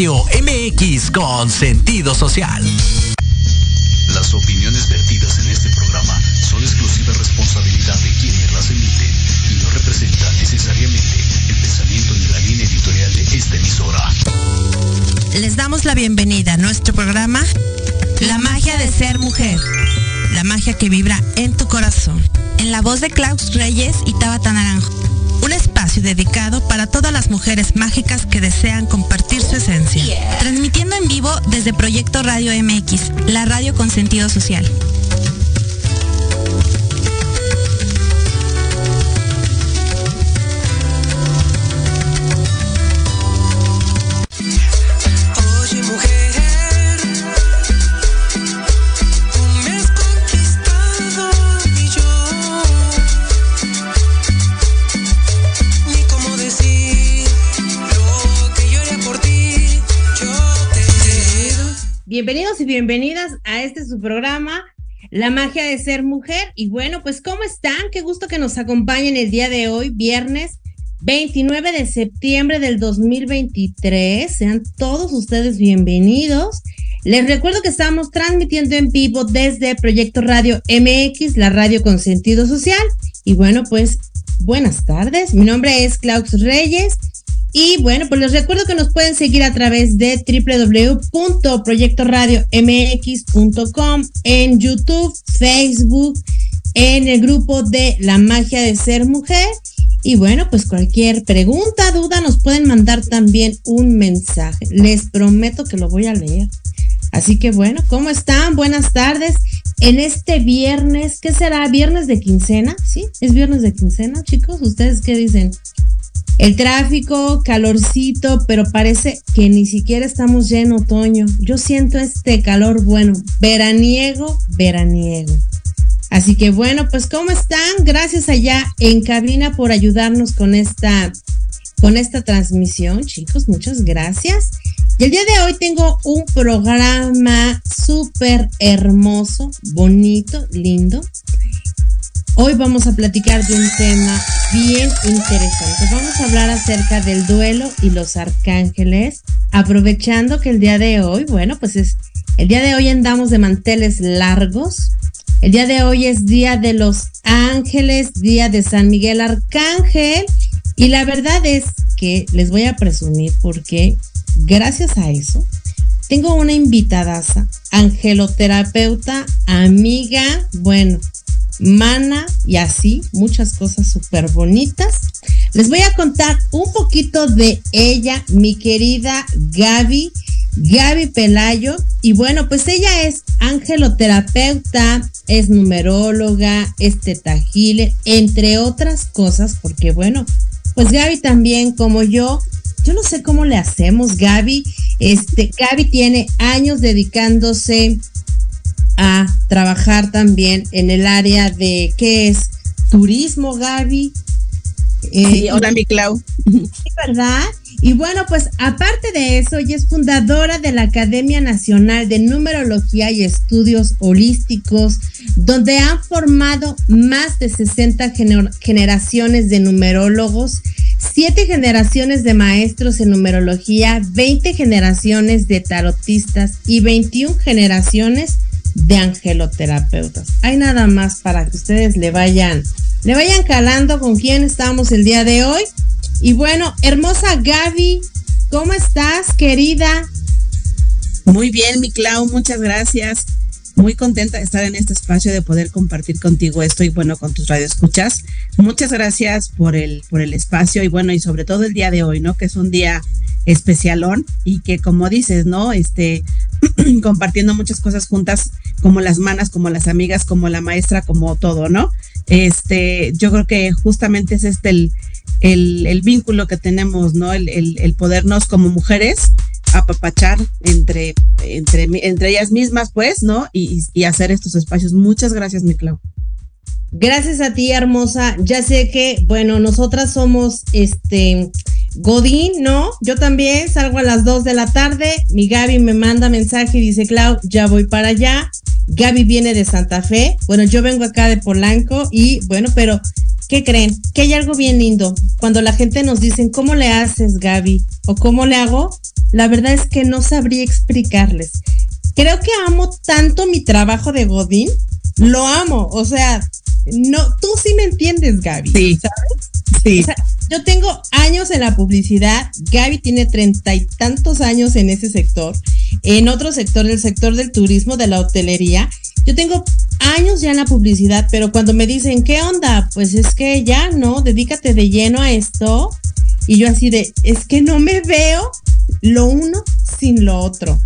Radio MX con sentido social. Las opiniones vertidas en este programa son exclusiva responsabilidad de quienes las emiten y no representan necesariamente el pensamiento ni la línea editorial de esta emisora. Les damos la bienvenida a nuestro programa La magia de ser mujer. La magia que vibra en tu corazón. En la voz de Klaus Reyes y Tabata Naranjo. Espacio dedicado para todas las mujeres mágicas que desean compartir su esencia. Transmitiendo en vivo desde Proyecto Radio MX, la radio con sentido social. Bienvenidos y bienvenidas a este su programa, La magia de ser mujer. Y bueno, pues ¿cómo están? Qué gusto que nos acompañen el día de hoy, viernes 29 de septiembre del 2023. Sean todos ustedes bienvenidos. Les recuerdo que estamos transmitiendo en vivo desde Proyecto Radio MX, la radio con sentido social. Y bueno, pues buenas tardes. Mi nombre es Klaus Reyes. Y bueno, pues les recuerdo que nos pueden seguir a través de www.proyectoradiomx.com en YouTube, Facebook, en el grupo de La Magia de Ser Mujer. Y bueno, pues cualquier pregunta, duda, nos pueden mandar también un mensaje. Les prometo que lo voy a leer. Así que bueno, ¿cómo están? Buenas tardes. En este viernes, ¿qué será? ¿Viernes de quincena? ¿Sí? ¿Es viernes de quincena, chicos? ¿Ustedes qué dicen? El tráfico, calorcito, pero parece que ni siquiera estamos ya en otoño. Yo siento este calor bueno, veraniego, veraniego. Así que bueno, pues ¿cómo están? Gracias allá en cabina por ayudarnos con esta con esta transmisión, chicos, muchas gracias. Y el día de hoy tengo un programa súper hermoso, bonito, lindo. Hoy vamos a platicar de un tema bien interesante. Vamos a hablar acerca del duelo y los arcángeles, aprovechando que el día de hoy, bueno, pues es el día de hoy andamos de manteles largos. El día de hoy es día de los ángeles, día de San Miguel Arcángel. Y la verdad es que les voy a presumir porque gracias a eso tengo una invitadaza, angeloterapeuta, amiga, bueno, mana y así, muchas cosas súper bonitas. Les voy a contar un poquito de ella, mi querida Gaby, Gaby Pelayo. Y bueno, pues ella es angeloterapeuta, es numeróloga, es tetagile, entre otras cosas, porque bueno, pues Gaby también como yo, yo no sé cómo le hacemos, Gaby. Este, Gaby tiene años dedicándose a trabajar también en el área de qué es turismo, Gaby. Sí, hola, mi Clau. ¿verdad? Y bueno, pues aparte de eso, ella es fundadora de la Academia Nacional de Numerología y Estudios Holísticos, donde han formado más de 60 gener generaciones de numerólogos, 7 generaciones de maestros en numerología, 20 generaciones de tarotistas y 21 generaciones de angeloterapeutas. Hay nada más para que ustedes le vayan, le vayan calando con quién estamos el día de hoy. Y bueno, hermosa Gaby, ¿cómo estás, querida? Muy bien, mi Clau, muchas gracias. Muy contenta de estar en este espacio, de poder compartir contigo esto y bueno, con tus radioescuchas. Muchas gracias por el, por el espacio y bueno, y sobre todo el día de hoy, ¿no? Que es un día especialón y que como dices, ¿no? Este, compartiendo muchas cosas juntas, como las manas, como las amigas, como la maestra, como todo, ¿no? Este, yo creo que justamente es este el, el, el vínculo que tenemos, ¿no? El, el, el, podernos como mujeres apapachar entre, entre, entre ellas mismas, pues, ¿no? Y, hacer estos espacios. Muchas gracias, mi Clau. Gracias a ti, hermosa. Ya sé que, bueno, nosotras somos este Godín, ¿no? Yo también salgo a las 2 de la tarde. Mi Gaby me manda mensaje y dice, Clau, ya voy para allá. Gaby viene de Santa Fe, bueno, yo vengo acá de Polanco y bueno, pero ¿qué creen? Que hay algo bien lindo. Cuando la gente nos dice, ¿cómo le haces, Gaby? ¿O cómo le hago? La verdad es que no sabría explicarles. Creo que amo tanto mi trabajo de Godín, lo amo, o sea, no, tú sí me entiendes, Gaby. Sí. ¿Sabes? Sí. O sea, yo tengo años en la publicidad, Gaby tiene treinta y tantos años en ese sector, en otro sector, el sector del turismo, de la hotelería. Yo tengo años ya en la publicidad, pero cuando me dicen, ¿qué onda? Pues es que ya no, dedícate de lleno a esto. Y yo así de, es que no me veo lo uno sin lo otro.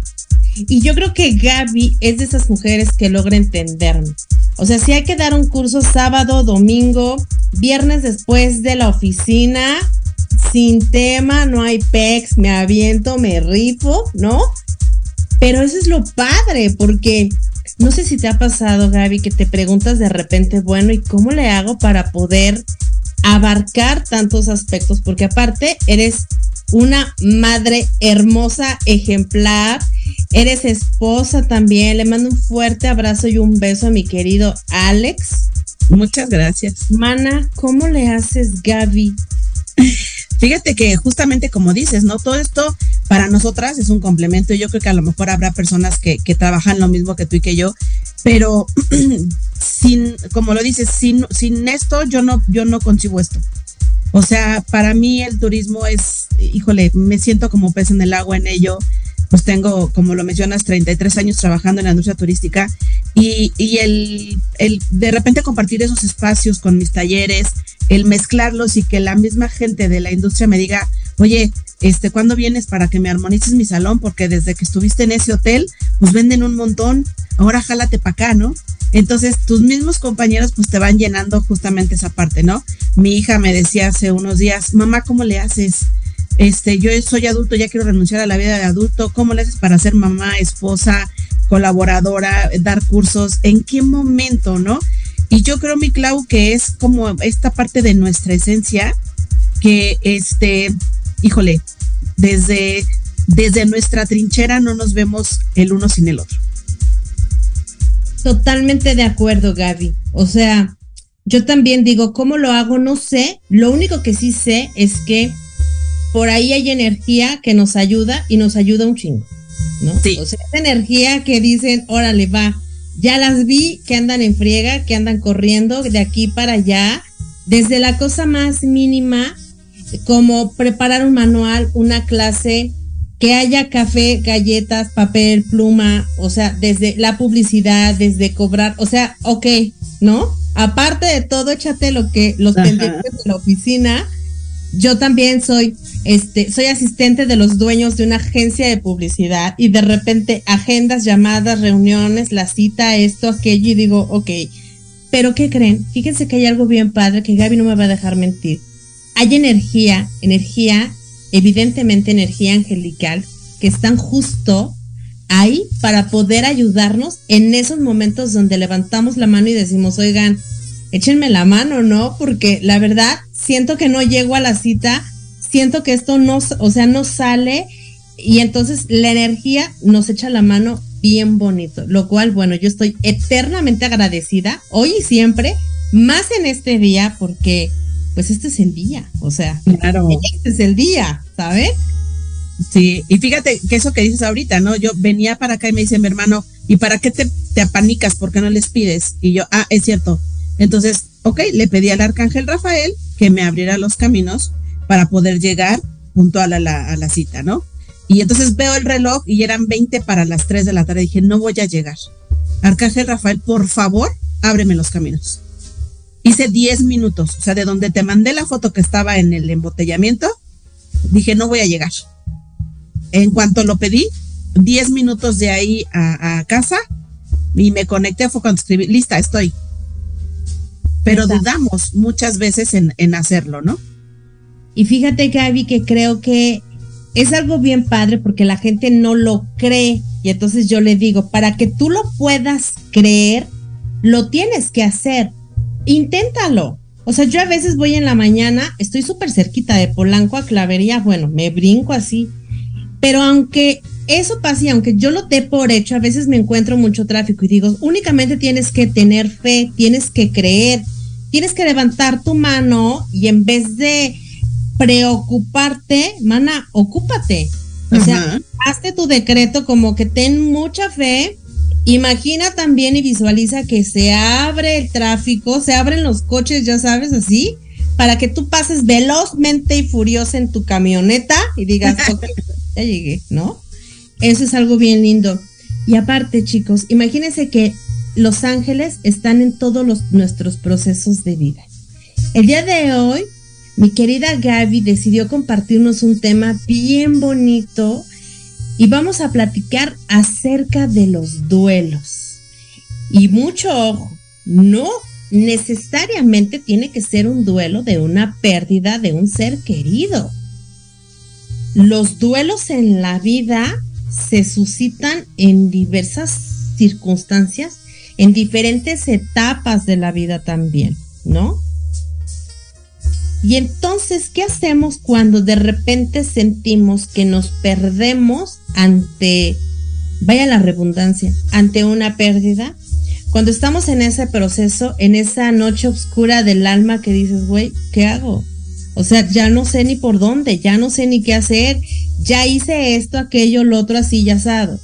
Y yo creo que Gaby es de esas mujeres que logra entenderme. O sea, si hay que dar un curso sábado, domingo, viernes después de la oficina, sin tema, no hay pex, me aviento, me rifo, ¿no? Pero eso es lo padre, porque no sé si te ha pasado, Gaby, que te preguntas de repente, bueno, ¿y cómo le hago para poder abarcar tantos aspectos? Porque aparte eres una madre hermosa, ejemplar, eres esposa también. Le mando un fuerte abrazo y un beso a mi querido Alex. Muchas gracias. Mana, ¿cómo le haces, Gaby? Fíjate que justamente como dices, ¿no? Todo esto para nosotras es un complemento. Yo creo que a lo mejor habrá personas que, que trabajan lo mismo que tú y que yo, pero sin, como lo dices, sin, sin esto yo no, yo no consigo esto. O sea, para mí el turismo es, híjole, me siento como pez en el agua en ello. Pues tengo, como lo mencionas, 33 años trabajando en la industria turística y, y el, el de repente compartir esos espacios con mis talleres, el mezclarlos y que la misma gente de la industria me diga, oye, este, ¿cuándo vienes para que me armonices mi salón? Porque desde que estuviste en ese hotel, pues venden un montón, ahora jálate para acá, ¿no? Entonces, tus mismos compañeros pues te van llenando justamente esa parte, ¿no? Mi hija me decía hace unos días, mamá, ¿cómo le haces? Este, yo soy adulto, ya quiero renunciar a la vida de adulto, ¿cómo le haces para ser mamá, esposa, colaboradora, dar cursos? ¿En qué momento, no? Y yo creo, mi Clau, que es como esta parte de nuestra esencia que, este, híjole, desde, desde nuestra trinchera no nos vemos el uno sin el otro. Totalmente de acuerdo, Gaby. O sea, yo también digo, ¿cómo lo hago? No sé. Lo único que sí sé es que por ahí hay energía que nos ayuda y nos ayuda un chingo, ¿no? Sí. O sea, esa energía que dicen, órale, va, ya las vi que andan en friega, que andan corriendo de aquí para allá, desde la cosa más mínima, como preparar un manual, una clase, que haya café, galletas, papel, pluma, o sea, desde la publicidad, desde cobrar, o sea, ok, ¿no? Aparte de todo, échate lo que los Ajá. pendientes de la oficina. Yo también soy, este, soy asistente de los dueños de una agencia de publicidad y de repente agendas, llamadas, reuniones, la cita, esto, aquello y digo, ok, pero ¿qué creen? Fíjense que hay algo bien padre que Gaby no me va a dejar mentir. Hay energía, energía, evidentemente energía angelical, que están justo ahí para poder ayudarnos en esos momentos donde levantamos la mano y decimos, oigan, échenme la mano, ¿no? Porque la verdad, siento que no llego a la cita, siento que esto no, o sea, no sale y entonces la energía nos echa la mano bien bonito, lo cual, bueno, yo estoy eternamente agradecida, hoy y siempre, más en este día, porque pues este es el día, o sea, Claro. este es el día, ¿sabes? Sí, y fíjate que eso que dices ahorita, ¿no? Yo venía para acá y me dice mi hermano, ¿y para qué te, te apanicas? ¿Por qué no les pides? Y yo, ah, es cierto. Entonces, ok, le pedí al arcángel Rafael que me abriera los caminos para poder llegar puntual a la, a la cita, ¿no? Y entonces veo el reloj y eran 20 para las 3 de la tarde. Dije, no voy a llegar. Arcángel Rafael, por favor, ábreme los caminos. Hice 10 minutos, o sea, de donde te mandé la foto que estaba en el embotellamiento, dije, no voy a llegar. En cuanto lo pedí, 10 minutos de ahí a, a casa y me conecté, fue cuando escribí, lista, estoy. Pero dudamos muchas veces en, en hacerlo, ¿no? Y fíjate, Gaby, que creo que es algo bien padre porque la gente no lo cree. Y entonces yo le digo, para que tú lo puedas creer, lo tienes que hacer. Inténtalo. O sea, yo a veces voy en la mañana, estoy súper cerquita de Polanco a Clavería, bueno, me brinco así. Pero aunque eso pasa y aunque yo lo dé por hecho, a veces me encuentro mucho tráfico y digo, únicamente tienes que tener fe, tienes que creer, tienes que levantar tu mano y en vez de preocuparte, mana, ocúpate. O sea, hazte tu decreto como que ten mucha fe. Imagina también y visualiza que se abre el tráfico, se abren los coches, ya sabes, así, para que tú pases velozmente y furiosa en tu camioneta y digas, ok, ya llegué, ¿no? Eso es algo bien lindo. Y aparte, chicos, imagínense que los ángeles están en todos los, nuestros procesos de vida. El día de hoy, mi querida Gaby decidió compartirnos un tema bien bonito y vamos a platicar acerca de los duelos. Y mucho ojo, no necesariamente tiene que ser un duelo de una pérdida de un ser querido. Los duelos en la vida se suscitan en diversas circunstancias, en diferentes etapas de la vida también, ¿no? Y entonces, ¿qué hacemos cuando de repente sentimos que nos perdemos ante, vaya la redundancia, ante una pérdida? Cuando estamos en ese proceso, en esa noche oscura del alma que dices, güey, ¿qué hago? O sea, ya no sé ni por dónde, ya no sé ni qué hacer, ya hice esto, aquello, lo otro, así, ya asado.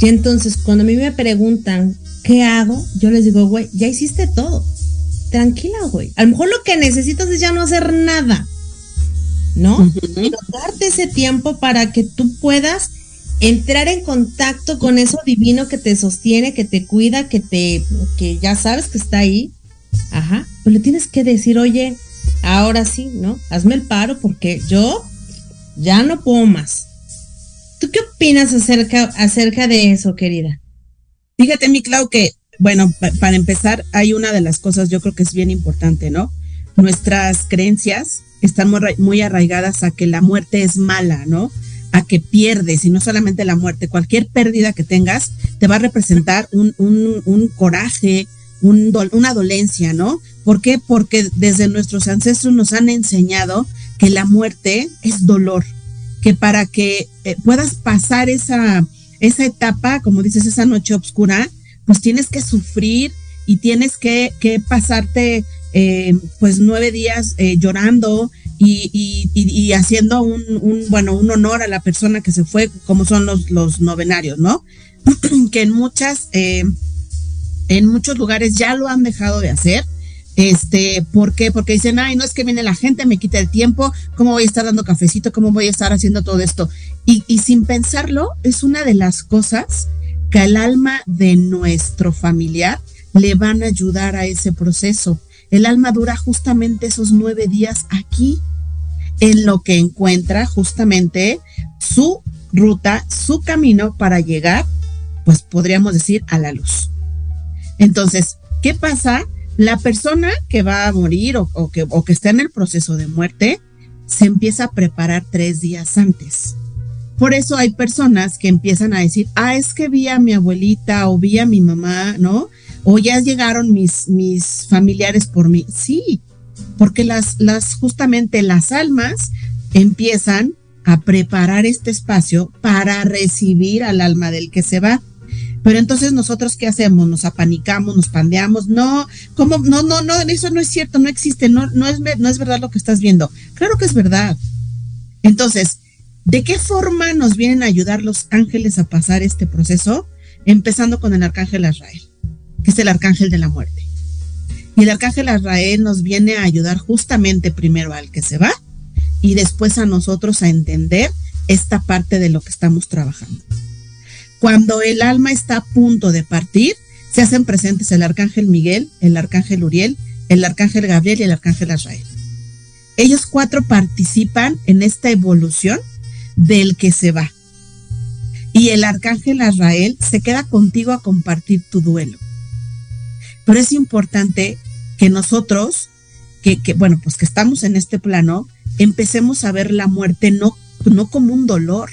Y entonces, cuando a mí me preguntan, ¿qué hago? Yo les digo, güey, ya hiciste todo. Tranquila, güey. A lo mejor lo que necesitas es ya no hacer nada. ¿No? Pero darte ese tiempo para que tú puedas entrar en contacto con eso divino que te sostiene, que te cuida, que te, que ya sabes que está ahí. Ajá. Pues le tienes que decir, oye, ahora sí, ¿no? Hazme el paro porque yo ya no puedo más. ¿Tú qué opinas acerca, acerca de eso, querida? Fíjate, mi Clau, que, bueno, para empezar, hay una de las cosas yo creo que es bien importante, ¿no? Nuestras creencias están muy, muy arraigadas a que la muerte es mala, ¿no? A que pierdes, y no solamente la muerte, cualquier pérdida que tengas te va a representar un, un, un coraje, un una dolencia, ¿no? ¿Por qué? Porque desde nuestros ancestros nos han enseñado que la muerte es dolor, que para que eh, puedas pasar esa, esa etapa, como dices, esa noche oscura, pues tienes que sufrir y tienes que, que pasarte eh, pues nueve días eh, llorando y, haciendo un, bueno, un honor a la persona que se fue, como son los, novenarios, ¿no? que en muchas, en muchos lugares ya lo han dejado de hacer este, ¿por qué? Porque dicen, ay, no es que viene la gente, me quita el tiempo, ¿cómo voy a estar dando cafecito? ¿Cómo voy a estar haciendo todo esto? Y, y sin pensarlo, es una de las cosas que al alma de nuestro familiar le van a ayudar a ese proceso. El alma dura justamente esos nueve días aquí, en lo que encuentra justamente su ruta, su camino para llegar, pues podríamos decir, a la luz. Entonces, ¿qué pasa? la persona que va a morir o, que, o que está en el proceso de muerte se empieza a preparar tres días antes. Por eso hay personas que empiezan a decir, ah, es que vi a mi abuelita o vi a mi mamá, ¿no? O ya llegaron mis, mis familiares por mí. Sí, porque las, las, justamente las almas empiezan a preparar este espacio para recibir al alma del que se va. Pero entonces nosotros qué hacemos? Nos apanicamos, nos pandeamos. No, ¿cómo? No, no, no, eso no es cierto, no existe, no, no es, no es verdad lo que estás viendo. Claro que es verdad. Entonces, ¿de qué forma nos vienen a ayudar los ángeles a pasar este proceso? Empezando con el arcángel Azrael, que es el arcángel de la muerte. Y el arcángel Azrael nos viene a ayudar justamente primero al que se va y después a nosotros a entender esta parte de lo que estamos trabajando. Cuando el alma está a punto de partir, se hacen presentes el arcángel Miguel, el arcángel Uriel, el arcángel Gabriel y el arcángel Azrael. Ellos cuatro participan en esta evolución del que se va. Y el arcángel Azrael se queda contigo a compartir tu duelo. Pero es importante que nosotros, que, bueno, pues que estamos en este plano, empecemos a ver la muerte no, no como un dolor,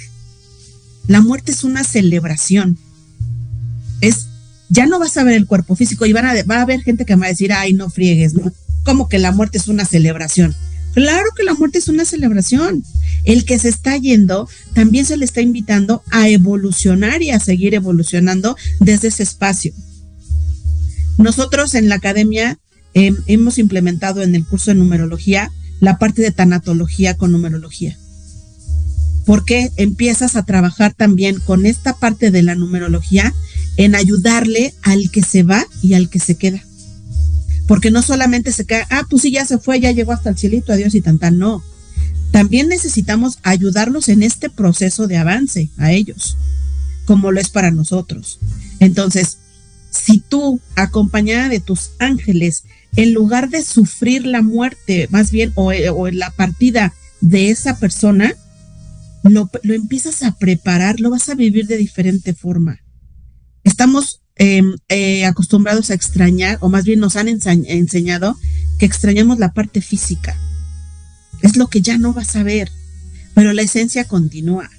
la muerte es una celebración. Es, ya no vas a ver el cuerpo físico y van a, va a haber gente que me va a decir, ay, no friegues, ¿no? Como que la muerte es una celebración. Claro que la muerte es una celebración. El que se está yendo también se le está invitando a evolucionar y a seguir evolucionando desde ese espacio. Nosotros en la academia em, hemos implementado en el curso de numerología la parte de tanatología con numerología. Porque empiezas a trabajar también con esta parte de la numerología en ayudarle al que se va y al que se queda. Porque no solamente se queda, ah, pues sí, ya se fue, ya llegó hasta el cielito, adiós y tan no. También necesitamos ayudarlos en este proceso de avance a ellos, como lo es para nosotros. Entonces, si tú, acompañada de tus ángeles, en lugar de sufrir la muerte, más bien, o, o la partida de esa persona, lo, lo, empiezas a preparar, lo vas a vivir de diferente forma. Estamos Em, eh, acostumbrados a extrañar, o más bien nos han enseñado que extrañamos la parte física. Es lo que ya no vas a ver, pero la esencia continúa.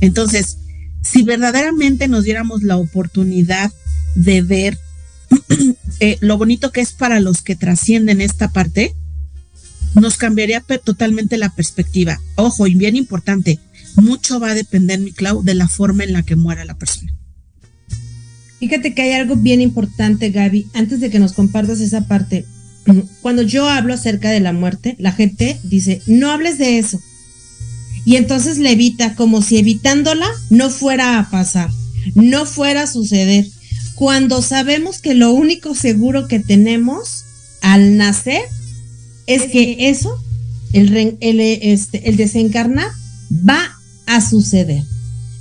Entonces, si verdaderamente nos diéramos la oportunidad de ver eh, lo bonito que es para los que trascienden esta parte, nos cambiaría totalmente la perspectiva. Ojo, y bien importante, mucho va a depender, mi Clau, de la forma en la que muera la persona. Fíjate que hay algo bien importante, Gaby, antes de que nos compartas esa parte. Cuando yo hablo acerca de la muerte, la gente dice, no hables de eso. Y entonces le evita, como si evitándola no fuera a pasar, no fuera a suceder. Cuando sabemos que lo único seguro que tenemos al nacer es que eso, el, el, este, el desencarnar, va a suceder.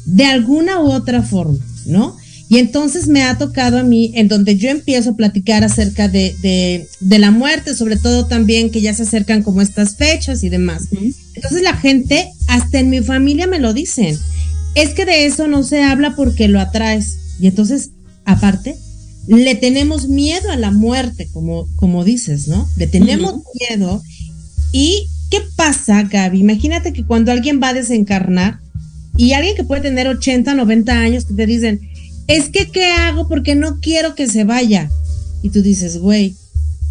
De alguna u otra forma, ¿no? Y entonces me ha tocado a mí, en donde yo empiezo a platicar acerca de, de, de la muerte, sobre todo también que ya se acercan como estas fechas y demás. Entonces la gente, hasta en mi familia me lo dicen, es que de eso no se habla porque lo atraes. Y entonces, aparte, le tenemos miedo a la muerte, como, como dices, ¿no? Le tenemos miedo. ¿Y qué pasa, Gaby? Imagínate que cuando alguien va a desencarnar y alguien que puede tener 80, 90 años, que te dicen, es que ¿qué hago? Porque no quiero que se vaya. Y tú dices, güey,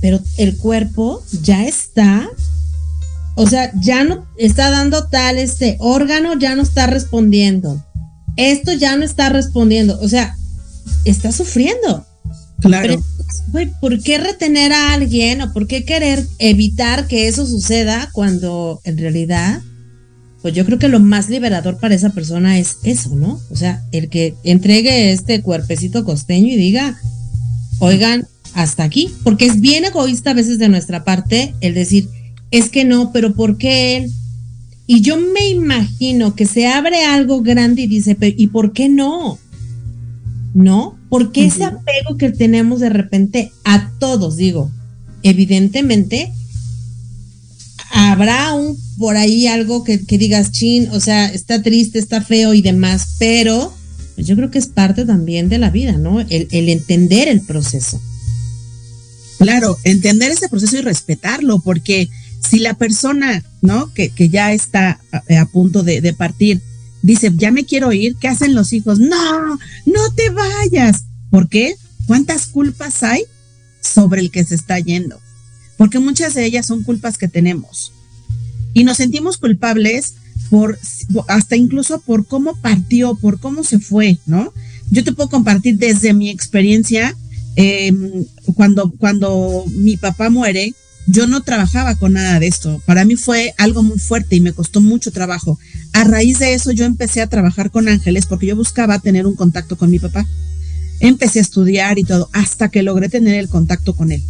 pero el cuerpo ya está, o sea, ya no está dando tal, este órgano ya no está respondiendo. Esto ya no está respondiendo, o sea, está sufriendo. Claro. güey, ¿por qué retener a alguien o por qué querer evitar que eso suceda cuando en realidad pues yo creo que lo más liberador para esa persona es eso, ¿no? O sea, el que entregue este cuerpecito costeño y diga, oigan, hasta aquí, porque es bien egoísta a veces de nuestra parte el decir, es que no, pero ¿por qué él? Y yo me imagino que se abre algo grande y dice, ¿y por qué no? ¿No? Porque ese apego que tenemos de repente a todos, digo, evidentemente habrá un por ahí algo que, digas, chin, o sea, está triste, está feo y demás, pero pues yo creo que es parte también de la vida, ¿no? El, entender el proceso. Claro, entender ese proceso y respetarlo, porque si la persona, ¿no? Que, que ya está a, punto de, de, partir, dice, ya me quiero ir, ¿qué hacen los hijos? No, no te vayas. ¿Por qué? ¿Cuántas culpas hay sobre el que se está yendo? Porque muchas de ellas son culpas que tenemos. Y nos sentimos culpables por, hasta incluso por cómo partió, por cómo se fue, ¿no? Yo te puedo compartir desde mi experiencia, em, cuando, cuando mi papá muere, yo no trabajaba con nada de esto. Para mí fue algo muy fuerte y me costó mucho trabajo. A raíz de eso yo empecé a trabajar con ángeles porque yo buscaba tener un contacto con mi papá. Empecé a estudiar y todo hasta que logré tener el contacto con él.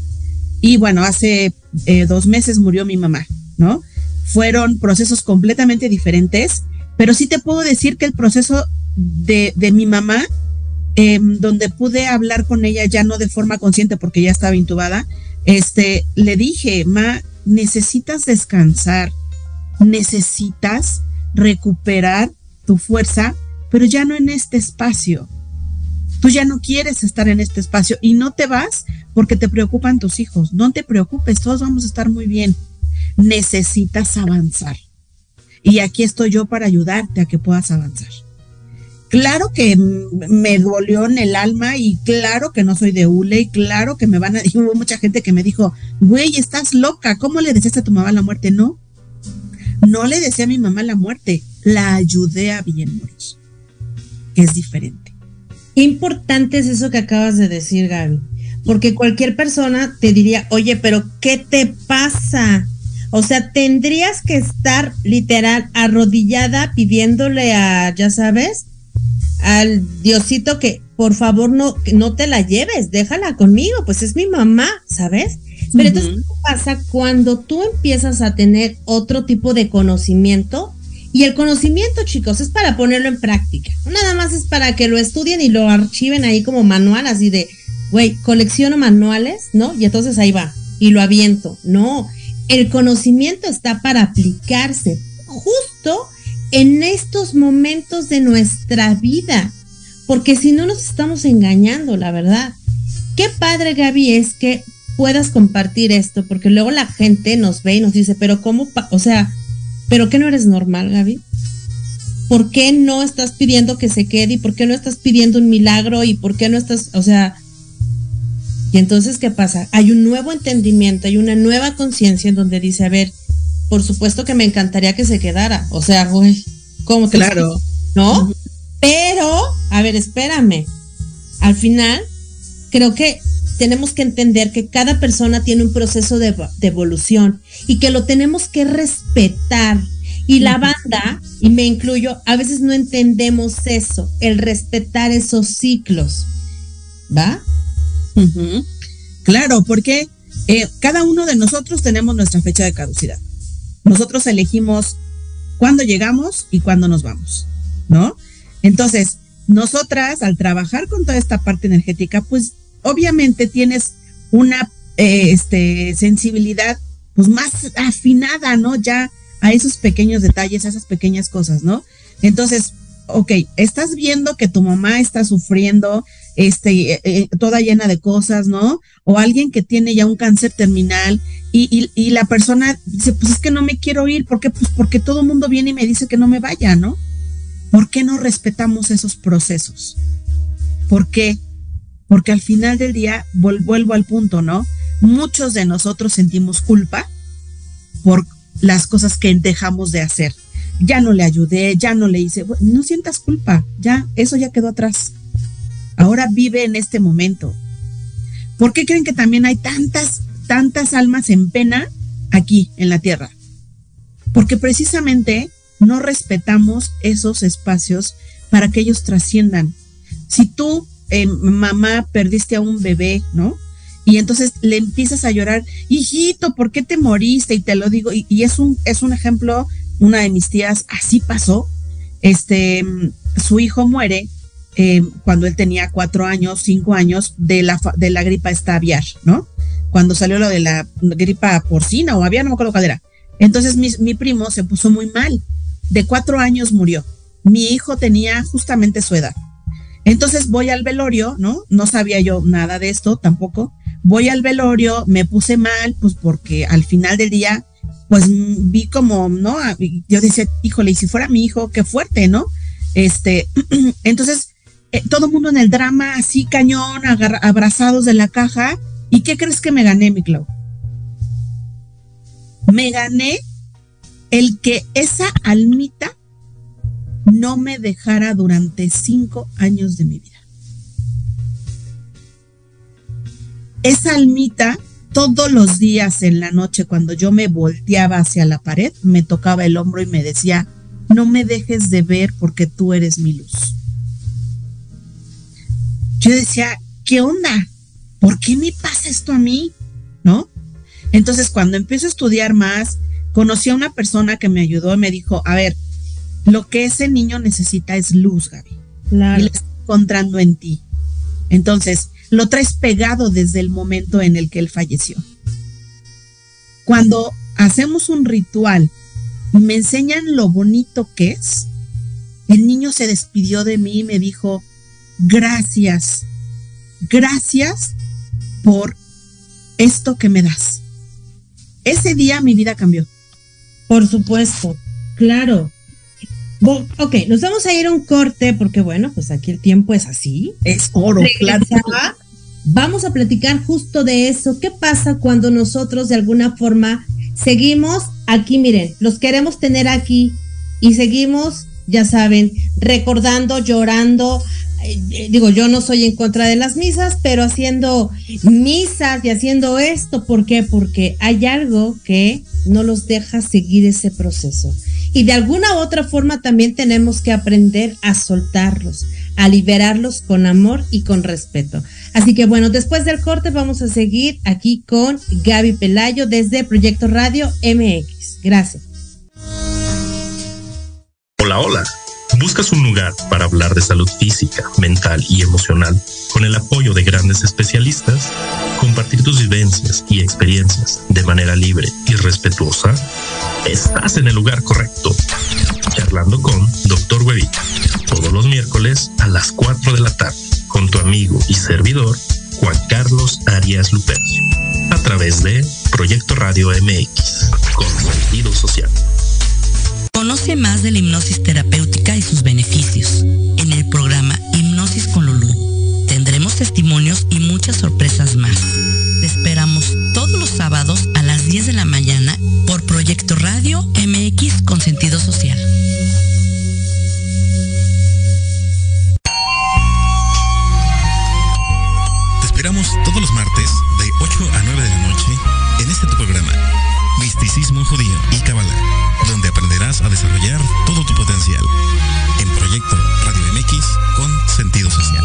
Y bueno, hace eh, dos meses murió mi mamá, ¿no? Fueron procesos completamente diferentes, pero sí te puedo decir que el proceso de, de mi mamá, em, donde pude hablar con ella ya no de forma consciente porque ya estaba intubada, este, le dije, ma, necesitas descansar, necesitas recuperar tu fuerza, pero ya no en este espacio. Tú ya no quieres estar en este espacio y no te vas porque te preocupan tus hijos. No te preocupes, todos vamos a estar muy bien. Necesitas avanzar. Y aquí estoy yo para ayudarte a que puedas avanzar. claro que me dolió en el alma y claro que no soy de hule y claro que me van a... Y hubo mucha gente que me dijo, güey, estás loca, ¿cómo le deseaste a tu mamá la muerte? No, no le deseé a mi mamá la muerte, la ayudé a bien morir, que es diferente. Qué importante es eso que acabas de decir, Gaby, porque cualquier persona te diría, oye, pero ¿qué te pasa? O sea, tendrías que estar literal arrodillada pidiéndole a, ya sabes, al Diosito que por favor no, no te la lleves, déjala conmigo, pues es mi mamá, ¿sabes? Pero entonces, ¿qué pasa cuando tú empiezas a tener otro tipo de conocimiento? Y el conocimiento, chicos, es para ponerlo en práctica. Nada más es para que lo estudien y lo archiven ahí como manual, así de, güey, colecciono manuales, ¿no? Y entonces ahí va, y lo aviento. No, el conocimiento está para aplicarse justo en estos momentos de nuestra vida, porque si no nos estamos engañando, la verdad. Qué padre, Gaby, es que puedas compartir esto, porque luego la gente nos ve y nos dice, pero ¿cómo? O sea, ¿pero qué no eres normal, Gaby? ¿Por qué no estás pidiendo que se quede? ¿Y por qué no estás pidiendo un milagro? ¿Y por qué no estás, o sea, y entonces, ¿qué pasa? Hay un nuevo entendimiento, hay una nueva conciencia en donde dice, a ver, por supuesto que me encantaría que se quedara. O sea, güey, ¿cómo te Claro. ¿No? Pero, a ver, espérame. Al final, creo que tenemos que entender que cada persona tiene un proceso de, de evolución y que lo tenemos que respetar. Y la banda, y me incluyo, a veces no entendemos eso, el respetar esos ciclos. ¿Va? Claro, porque eh, cada uno de nosotros tenemos nuestra fecha de caducidad. Nosotros elegimos cuándo llegamos y cuándo nos vamos, ¿no? Entonces, nosotras al trabajar con toda esta parte energética, pues obviamente tienes una eh, este, sensibilidad pues más afinada, ¿no? Ya a esos pequeños detalles, a esas pequeñas cosas, ¿no? Entonces, ok, estás viendo que tu mamá está sufriendo, este, eh, eh, toda llena de cosas, ¿no? O alguien que tiene ya un cáncer terminal y, y, y la persona dice, pues es que no me quiero ir, ¿por qué? Pues porque todo el mundo viene y me dice que no me vaya, ¿no? ¿Por qué no respetamos esos procesos? ¿Por qué? Porque al final del día, vuelvo al punto, ¿no? Muchos de nosotros sentimos culpa por las cosas que dejamos de hacer. Ya no le ayudé, ya no le hice. No sientas culpa, ya, eso ya quedó atrás. Ahora vive en este momento. ¿Por qué creen que también hay tantas, tantas almas en pena aquí en la tierra? Porque precisamente no respetamos esos espacios para que ellos trasciendan. Si tú, eh, mamá, perdiste a un bebé, ¿no? Y entonces le empiezas a llorar, hijito, ¿por qué te moriste? Y te lo digo, y, y es un, es un ejemplo, una de mis tías, así pasó. Este, su hijo muere eh, cuando él tenía cuatro años, cinco años, de la, de la gripa esta aviar, ¿no? Cuando salió lo de la gripa porcina o aviar, no me acuerdo cuál era. Entonces mi, mi primo se puso muy mal. De cuatro años murió. Mi hijo tenía justamente su edad. Entonces voy al velorio, ¿no? No sabía yo nada de esto tampoco. Voy al velorio, me puse mal, pues porque al final del día, pues vi como, ¿no? Yo decía, híjole, y si fuera mi hijo, qué fuerte, ¿no? Este, entonces, eh, todo el mundo en el drama, así cañón, abrazados de la caja. ¿Y qué crees que me gané, mi Clau? Me gané el que esa almita no me dejara durante cinco años de mi vida. Esa almita, todos los días en la noche, cuando yo me volteaba hacia la pared, me tocaba el hombro y me decía, no me dejes de ver porque tú eres mi luz. Yo decía, ¿qué onda? ¿Por qué me pasa esto a mí? ¿No? Entonces, cuando empiezo a estudiar más, conocí a una persona que me ayudó y me dijo, a ver, lo que ese niño necesita es luz, Gaby. Claro. Y la está encontrando en ti. Entonces, lo traes pegado desde el momento en el que él falleció. Cuando hacemos un ritual y me enseñan lo bonito que es, el niño se despidió de mí y me dijo, gracias, gracias por esto que me das. Ese día mi vida cambió. Por supuesto, claro. ok, nos vamos a ir a un corte porque bueno, pues aquí el tiempo es así. Es oro, claro. Vamos a platicar justo de eso. ¿Qué pasa cuando nosotros de alguna forma seguimos aquí? Miren, los queremos tener aquí y seguimos, ya saben, recordando, llorando. Eh, digo, yo no soy en contra de las misas, pero haciendo misas y haciendo esto, ¿por qué? Porque hay algo que no los deja seguir ese proceso. Y de alguna u otra forma también tenemos que aprender a soltarlos, a liberarlos con amor y con respeto. Así que bueno, después del corte vamos a seguir aquí con Gaby Pelayo desde Proyecto Radio MX. Gracias. Hola, hola. ¿Buscas un lugar para hablar de salud física, mental y emocional con el apoyo de grandes especialistas? ¿Compartir tus vivencias y experiencias de manera libre y respetuosa? Estás en el lugar correcto. Charlando con Dr. Webita. Todos los miércoles a las 4 de la tarde. Con tu amigo y servidor, Juan Carlos Arias Lupercio. A través de Proyecto Radio MX. Con sentido social. Conoce más de la hipnosis terapéutica y sus beneficios en el programa Hipnosis con Lulú. Testimonios y muchas sorpresas más. Te esperamos todos los sábados a las 10 de la mañana por Proyecto Radio MX con sentido social. Te esperamos todos los martes de 8 a 9 de la noche en este tu programa, Misticismo Judío y Kabbalah, donde aprenderás a desarrollar todo tu potencial en Proyecto Radio MX con sentido social.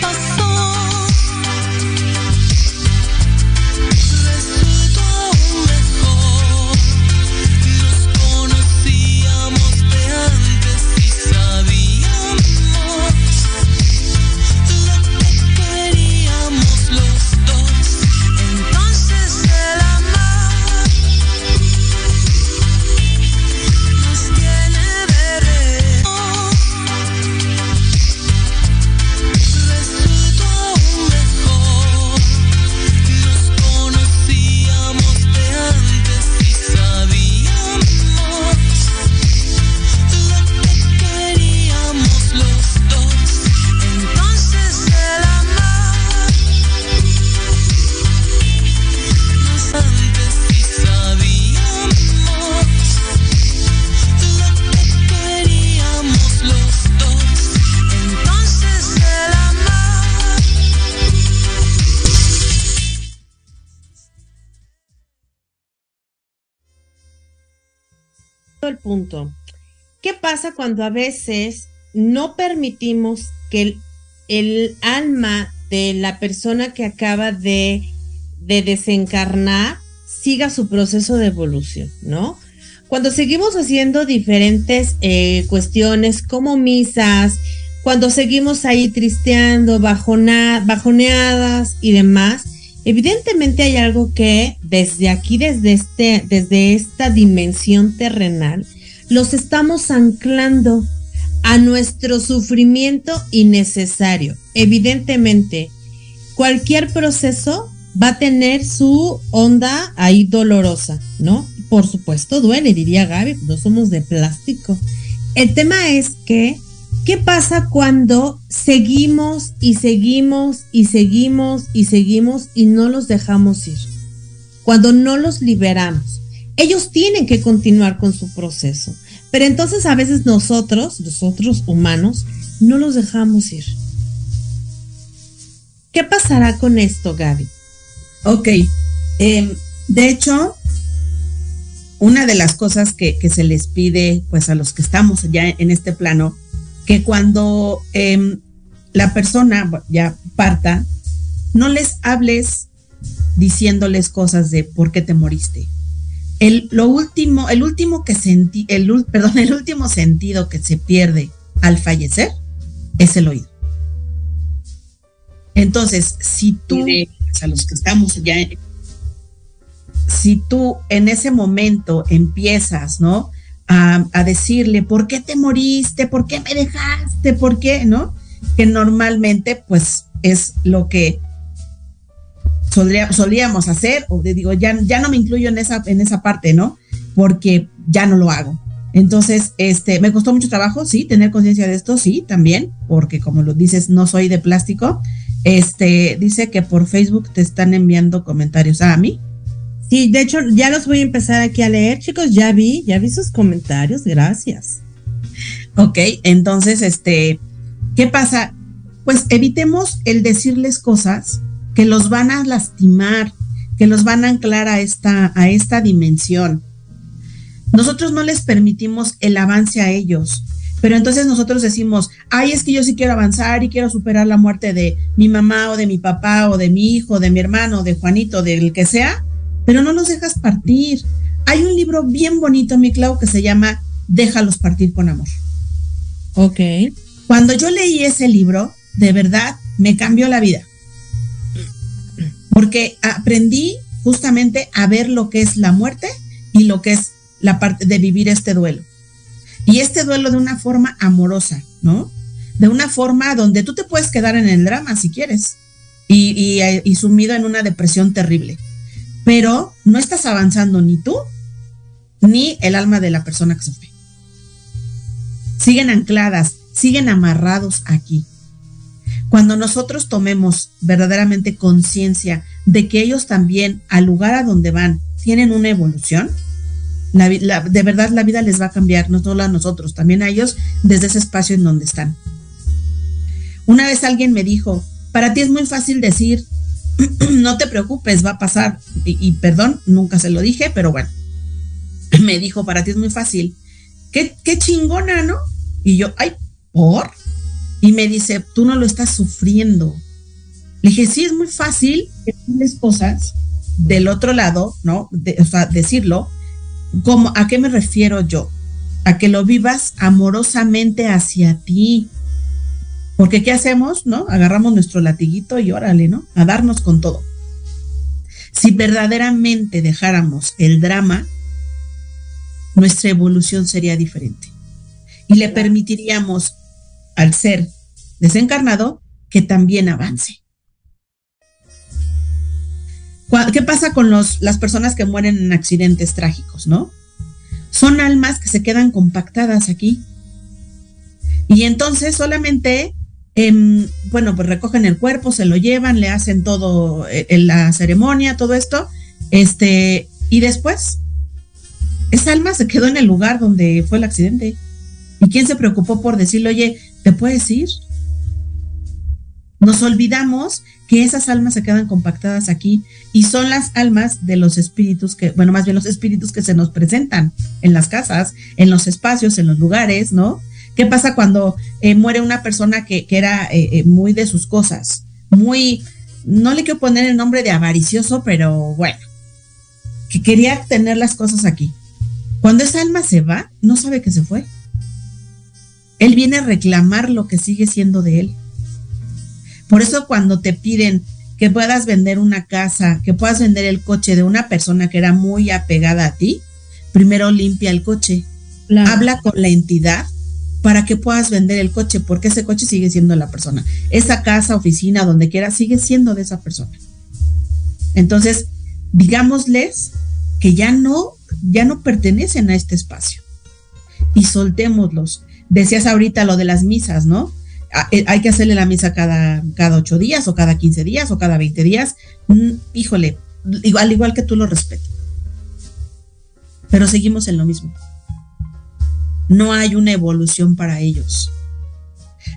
Pasó ¿Qué pasa cuando a veces no permitimos que el, alma de la persona que acaba de, de desencarnar siga su proceso de evolución, ¿no? Cuando seguimos haciendo diferentes eh, cuestiones como misas, cuando seguimos ahí tristeando, bajoneadas y demás, evidentemente hay algo que desde aquí, desde, este, desde esta dimensión terrenal, los estamos anclando a nuestro sufrimiento innecesario. Evidentemente, cualquier proceso va a tener su onda ahí dolorosa, ¿no? Por supuesto, duele, diría Gaby, no somos de plástico. El tema es que, ¿qué pasa cuando seguimos y seguimos y seguimos y seguimos y no los dejamos ir? Cuando no los liberamos. Ellos tienen que continuar con su proceso. Pero entonces a veces nosotros, nosotros humanos, no los dejamos ir. ¿Qué pasará con esto, Gaby? Ok. eh, de hecho, una de las cosas que, que se les pide, pues a los que estamos ya en este plano, que cuando em, la persona ya parta, no les hables diciéndoles cosas de por qué te moriste. El, lo último, el último que sentí, el, perdón, el último sentido que se pierde al fallecer es el oído. Entonces, si tú, a los que estamos ya, si tú en ese momento empiezas, ¿no? A, a, decirle, ¿por qué te moriste? ¿Por qué me dejaste? ¿Por qué? ¿No? Que normalmente, pues, es lo que solíamos hacer, o digo, ya, ya no me incluyo en esa, en esa parte, ¿no? Porque ya no lo hago. Entonces, este, me costó mucho trabajo, sí, tener conciencia de esto, sí, también, porque como lo dices, no soy de plástico. Este, dice que por Facebook te están enviando comentarios a mí. Sí, de hecho, ya los voy a empezar aquí a leer, chicos, ya vi, ya vi sus comentarios, gracias. Ok, entonces, este, ¿qué pasa? Pues evitemos el decirles cosas que los van a lastimar, que los van a anclar a esta, a esta dimensión. Nosotros no les permitimos el avance a ellos, pero entonces nosotros decimos, ay, es que yo sí quiero avanzar y quiero superar la muerte de mi mamá o de mi papá o de mi hijo, de mi hermano, de Juanito, del que sea, pero no los dejas partir. Hay un libro bien bonito, mi Clau, que se llama Déjalos partir con amor. Ok. Cuando yo leí ese libro, de verdad me cambió la vida porque aprendí justamente a ver lo que es la muerte y lo que es la parte de vivir este duelo. Y este duelo de una forma amorosa, ¿no? De una forma donde tú te puedes quedar en el drama si quieres y, sumido en una depresión terrible. Pero no estás avanzando ni tú ni el alma de la persona que sufre. Siguen ancladas, siguen amarrados aquí. Cuando nosotros tomemos verdaderamente conciencia de que ellos también, al lugar a donde van, tienen una evolución, de verdad la vida les va a cambiar, no solo a nosotros, también a ellos desde ese espacio en donde están. Una vez alguien me dijo, para ti es muy fácil decir, no te preocupes, va a pasar. Y, perdón, nunca se lo dije, pero bueno, me dijo, para ti es muy fácil. Qué, qué chingona, ¿no? Y yo, ay, ¿por? Y me dice, tú no lo estás sufriendo. Le dije, sí, es muy fácil decirles cosas del otro lado, ¿no? o sea, decirlo. Como, ¿A qué me refiero yo? A que lo vivas amorosamente hacia ti. Porque ¿qué hacemos? ¿No? Agarramos nuestro latiguito y órale, ¿no? A darnos con todo. Si verdaderamente dejáramos el drama, nuestra evolución sería diferente. Y le permitiríamos al ser desencarnado que también avance. ¿Qué pasa con los, las personas que mueren en accidentes trágicos, no? Son almas que se quedan compactadas aquí. Y entonces solamente, em, bueno, pues recogen el cuerpo, se lo llevan, le hacen todo en eh, la ceremonia, todo esto, este, y después, esa alma se quedó en el lugar donde fue el accidente. ¿Y quién se preocupó por decirle, oye, ¿te puedes ir? Nos olvidamos que esas almas se quedan compactadas aquí y son las almas de los espíritus que, bueno, más bien los espíritus que se nos presentan en las casas, en los espacios, en los lugares, ¿no? ¿Qué pasa cuando eh, muere una persona que, era eh, eh, muy de sus cosas? Muy, no le quiero poner el nombre de avaricioso, pero bueno, que quería tener las cosas aquí. Cuando esa alma se va, no sabe que se fue. Él viene a reclamar lo que sigue siendo de él. Por eso cuando te piden que puedas vender una casa, que puedas vender el coche de una persona que era muy apegada a ti, primero limpia el coche. Habla con la entidad para que puedas vender el coche, porque ese coche sigue siendo la persona. Esa casa, oficina, donde quiera, sigue siendo de esa persona. Entonces, digámosles que ya no, ya no pertenecen a este espacio. Y soltémoslos decías ahorita lo de las misas, ¿no? Eh, hay que hacerle la misa cada, cada ocho días o cada quince días o cada veinte días. Mm, híjole, igual, igual que tú lo respeto. Pero seguimos en lo mismo. No hay una evolución para ellos.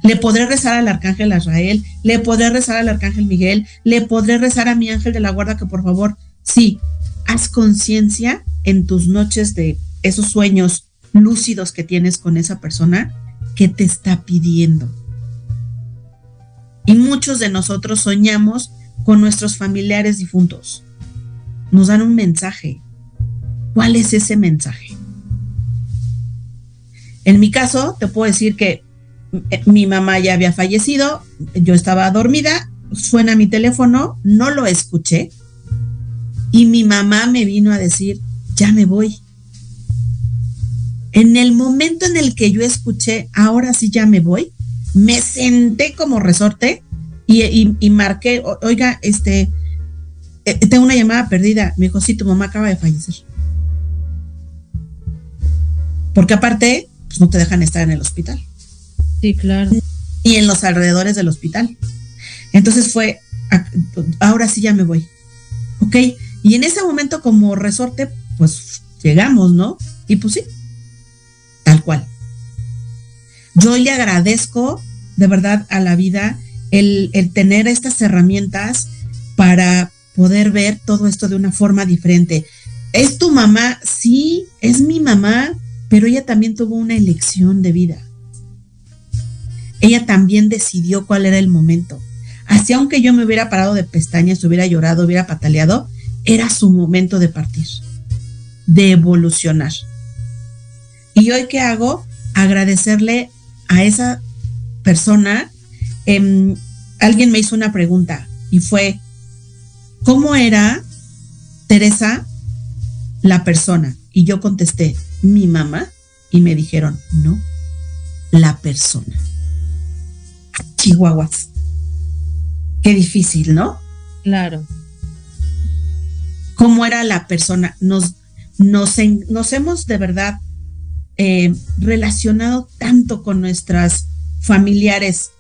Le podré rezar al arcángel Israel, le podré rezar al arcángel Miguel, le podré rezar a mi ángel de la guarda que por favor, sí, haz conciencia en tus noches de esos sueños lúcidos que tienes con esa persona que te está pidiendo. Y muchos de nosotros soñamos con nuestros familiares difuntos. Nos dan un mensaje. ¿Cuál es ese mensaje? En mi caso, te puedo decir que eh, mi mamá ya había fallecido, yo estaba dormida, suena mi teléfono, no lo escuché y mi mamá me vino a decir, ya me voy. En el momento en el que yo escuché, ahora sí ya me voy, me senté como resorte y, marqué, oiga, este, eh, tengo una llamada perdida. Me dijo, sí, tu mamá acaba de fallecer. Porque aparte, pues no te dejan estar en el hospital. Sí, claro. Y en los alrededores del hospital. Entonces fue, ahora sí ya me voy. Ok. Y en ese momento como resorte, pues llegamos, ¿no? Y pues sí. Yo le agradezco de verdad a la vida el, el tener estas herramientas para poder ver todo esto de una forma diferente. ¿Es tu mamá? Sí, es mi mamá, pero ella también tuvo una elección de vida. Ella también decidió cuál era el momento. Así aunque yo me hubiera parado de pestañas, hubiera llorado, hubiera pataleado, era su momento de partir, de evolucionar. Y hoy qué hago? Agradecerle a esa persona. Em, alguien me hizo una pregunta y fue, ¿cómo era Teresa la persona? Y yo contesté, mi mamá. Y me dijeron, no, la persona. Chihuahuas. Qué difícil, ¿no? Claro. ¿Cómo era la persona? Nos, nos, nos hemos de verdad eh, relacionado tanto con nuestras familiares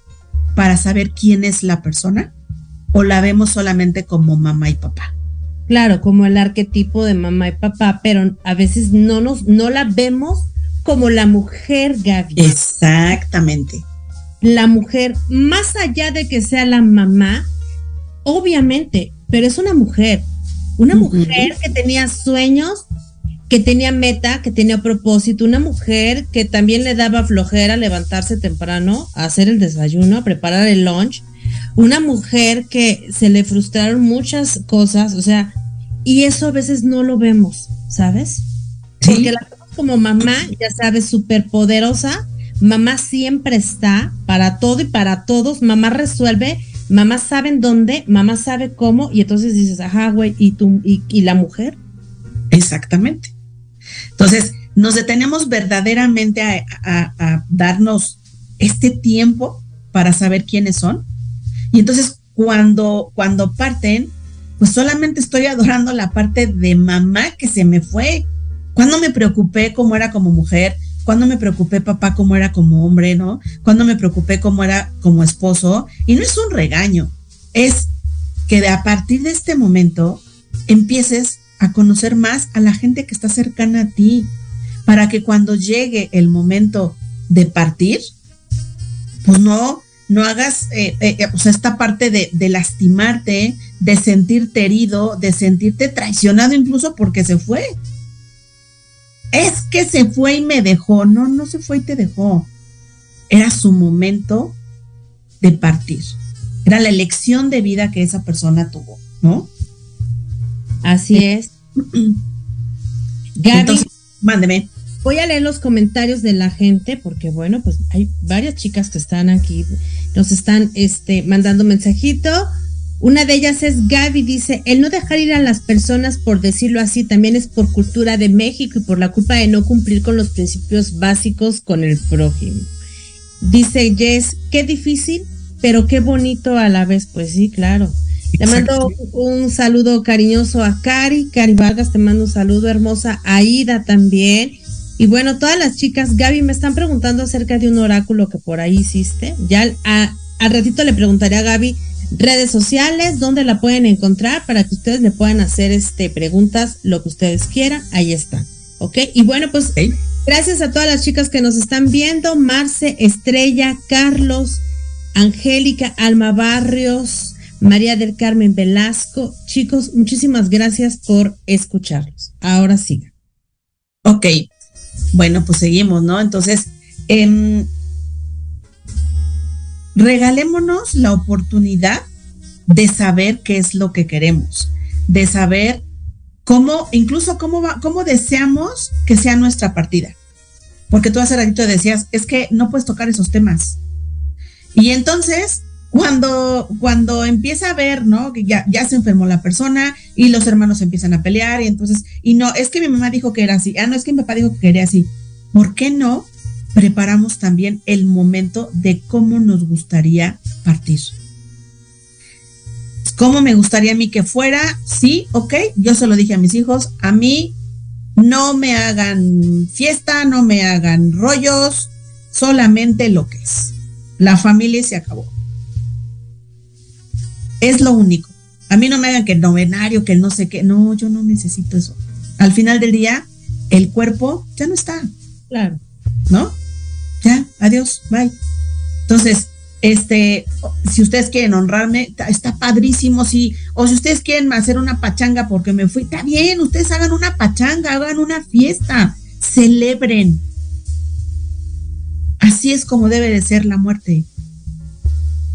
para saber quién es la persona o la vemos solamente como mamá y papá. Claro, como el arquetipo de mamá y papá, pero a veces no nos no la vemos como la mujer Gaby. Exactamente. La mujer, más allá de que sea la mamá, obviamente, pero es una mujer. Una mujer que tenía sueños, que tenía meta, que tenía propósito, una mujer que también le daba flojera levantarse temprano, a hacer el desayuno, a preparar el lunch, una mujer que se le frustraron muchas cosas, o sea, y eso a veces no lo vemos, ¿sabes? Porque la como mamá, ya sabes, súper poderosa, mamá siempre está para todo y para todos, mamá resuelve, mamá sabe en dónde, mamá sabe cómo, y entonces dices, ajá, güey, ¿y tú, y la mujer? Exactamente. Entonces, nos detenemos verdaderamente a, darnos este tiempo para saber quiénes son. Y entonces, cuando, cuando parten, pues solamente estoy adorando la parte de mamá que se me fue. Cuando me preocupé cómo era como mujer, cuando me preocupé papá cómo era como hombre, ¿no? Cuando me preocupé cómo era como esposo. Y no es un regaño, es que a partir de este momento empieces a conocer más a la gente que está cercana a ti, para que cuando llegue el momento de partir, pues no, no hagas eh, eh, eh, esta parte de, de, lastimarte, de sentirte herido, de sentirte traicionado incluso porque se fue. Es que se fue y me dejó. No, no se fue y te dejó. Era su momento de partir. Era la elección de vida que esa persona tuvo, ¿no? Así es. Gaby, mándeme. Voy a leer los comentarios de la gente porque bueno, pues hay varias chicas que están aquí, nos están este, mandando mensajito. Una de ellas es Gaby, dice, el no dejar ir a las personas, por decirlo así, también es por cultura de México y por la culpa de no cumplir con los principios básicos con el prójimo. Dice Jess, qué difícil, pero qué bonito a la vez. Pues sí, claro. Te mando un saludo cariñoso a Cari, Cari Vargas, te mando un saludo hermosa, Aida también. Y bueno, todas las chicas, Gaby, me están preguntando acerca de un oráculo que por ahí hiciste. Ya al ratito le preguntaré a Gaby redes sociales, dónde la pueden encontrar para que ustedes le puedan hacer este preguntas, lo que ustedes quieran, ahí está. ¿Ok? Y bueno, pues gracias a todas las chicas que nos están viendo, Marce, Estrella, Carlos, Angélica, Alma Barrios, María del Carmen Velasco. Chicos, muchísimas gracias por escucharlos. Ahora siga. Ok, bueno, pues seguimos, ¿no? Entonces, em, regalémonos la oportunidad de saber qué es lo que queremos, de saber cómo, incluso cómo, va, cómo deseamos que sea nuestra partida. Porque tú hace ratito decías, es que no puedes tocar esos temas. Y entonces, cuando, cuando empieza a ver, ¿no? Que ya, ya se enfermó la persona y los hermanos empiezan a pelear y entonces, y no, es que mi mamá dijo que era así, ah, no, es que mi papá dijo que quería así. ¿Por qué no preparamos también el momento de cómo nos gustaría partir? ¿Cómo me gustaría a mí que fuera? Sí, ok, yo se lo dije a mis hijos, a mí no me hagan fiesta, no me hagan rollos, solamente lo que es. La familia se acabó. Es lo único. A mí no me hagan que el novenario, que el no sé qué. No, yo no necesito eso. Al final del día, el cuerpo ya no está. Claro. ¿No? Ya, adiós, bye. Entonces, este, si ustedes quieren honrarme, está padrísimo, sí. O si ustedes quieren hacer una pachanga porque me fui, está bien, ustedes hagan una pachanga, hagan una fiesta, celebren. Así es como debe de ser la muerte.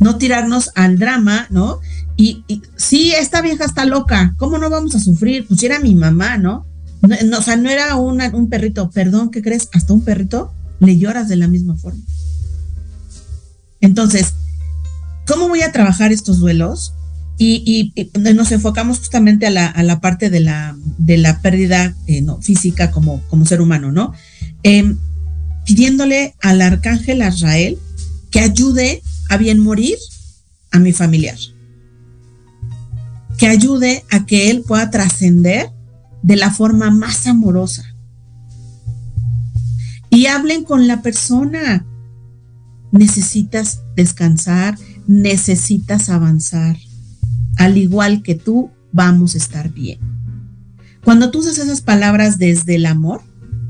No tirarnos al drama, ¿no? Y, sí, esta vieja está loca, ¿cómo no vamos a sufrir? Pues era mi mamá, ¿no? o sea, no era un perrito, perdón, ¿qué crees? Hasta un perrito le lloras de la misma forma. Entonces, ¿cómo voy a trabajar estos duelos? Y, nos enfocamos justamente a la, parte de la, de la pérdida eh, no, física como, como ser humano, ¿no? Em, pidiéndole al arcángel Azrael que ayude a bien morir a mi familiar. Que ayude a que él pueda trascender de la forma más amorosa. Y hablen con la persona, necesitas descansar, necesitas avanzar. Al igual que tú, vamos a estar bien. Cuando tú usas esas palabras desde el amor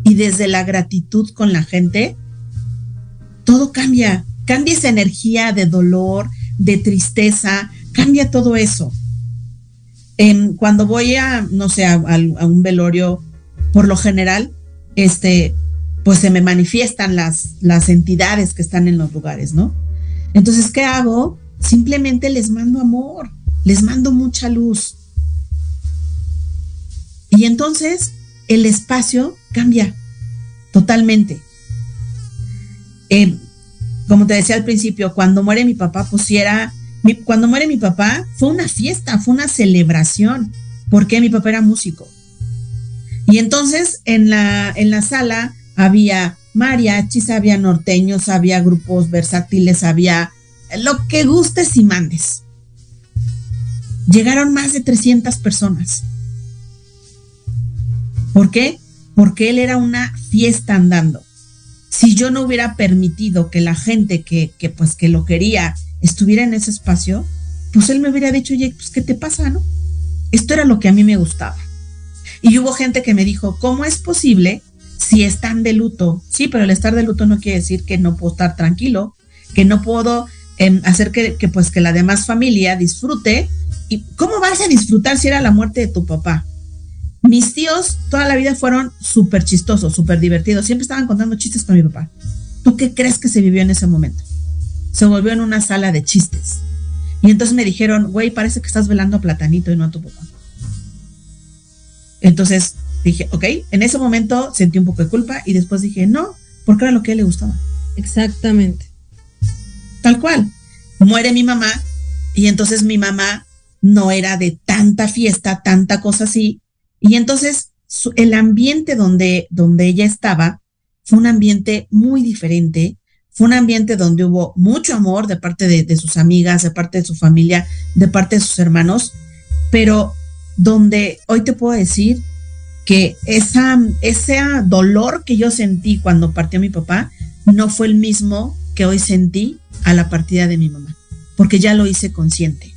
y desde la gratitud con la gente, todo cambia. Cambia esa energía de dolor, de tristeza, cambia todo eso. Cuando voy a, no sé, a, un velorio, por lo general, este, pues se me manifiestan las, las entidades que están en los lugares, ¿no? Entonces, ¿qué hago? Simplemente les mando amor, les mando mucha luz. Y entonces el espacio cambia totalmente. Eh, como te decía al principio, cuando muere mi papá, pues era, cuando muere mi papá, fue una fiesta, fue una celebración, porque mi papá era músico. Y entonces en la, en la sala había mariachis, había norteños, había grupos versátiles, había lo que gustes y mandes. Llegaron más de 300 personas. ¿Por qué? Porque él era una fiesta andando. Si yo no hubiera permitido que la gente que, que pues que lo quería estuviera en ese espacio, pues él me hubiera dicho, oye, pues ¿qué te pasa, no? Esto era lo que a mí me gustaba. Y hubo gente que me dijo, ¿cómo es posible si están de luto. Sí, pero el estar de luto no quiere decir que no puedo estar tranquilo, que no puedo em, hacer que, pues que la demás familia disfrute. ¿Y cómo vas a disfrutar si era la muerte de tu papá? Mis tíos toda la vida fueron súper chistosos, súper divertidos. Siempre estaban contando chistes con mi papá. ¿Tú qué crees que se vivió en ese momento? Se volvió en una sala de chistes. Y entonces me dijeron, güey, parece que estás velando a Platanito y no a tu papá. Entonces, dije, ok, en ese momento sentí un poco de culpa y después dije, no, porque era lo que a él le gustaba. Exactamente. Tal cual. Muere mi mamá y entonces mi mamá no era de tanta fiesta, tanta cosa así. Y entonces el ambiente donde, donde ella estaba fue un ambiente muy diferente. Fue un ambiente donde hubo mucho amor de parte de, sus amigas, de parte de su familia, de parte de sus hermanos, pero donde hoy te puedo decir que esa, ese dolor que yo sentí cuando partió mi papá no fue el mismo que hoy sentí a la partida de mi mamá, porque ya lo hice consciente.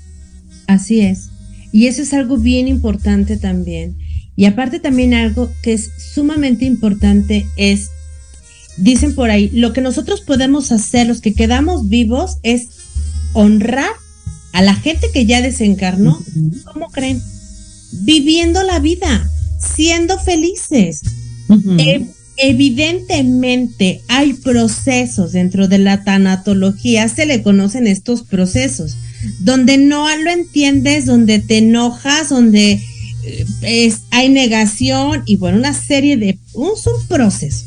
Así es. Y eso es algo bien importante también. Y aparte también algo que es sumamente importante es, dicen por ahí, lo que nosotros podemos hacer, los que quedamos vivos, es honrar a la gente que ya desencarnó. ¿Cómo creen? Viviendo la vida siendo felices. E, evidentemente hay procesos dentro de la tanatología, se le conocen estos procesos, donde no lo entiendes, donde te enojas, donde es, hay negación y bueno, una serie de, un, un proceso.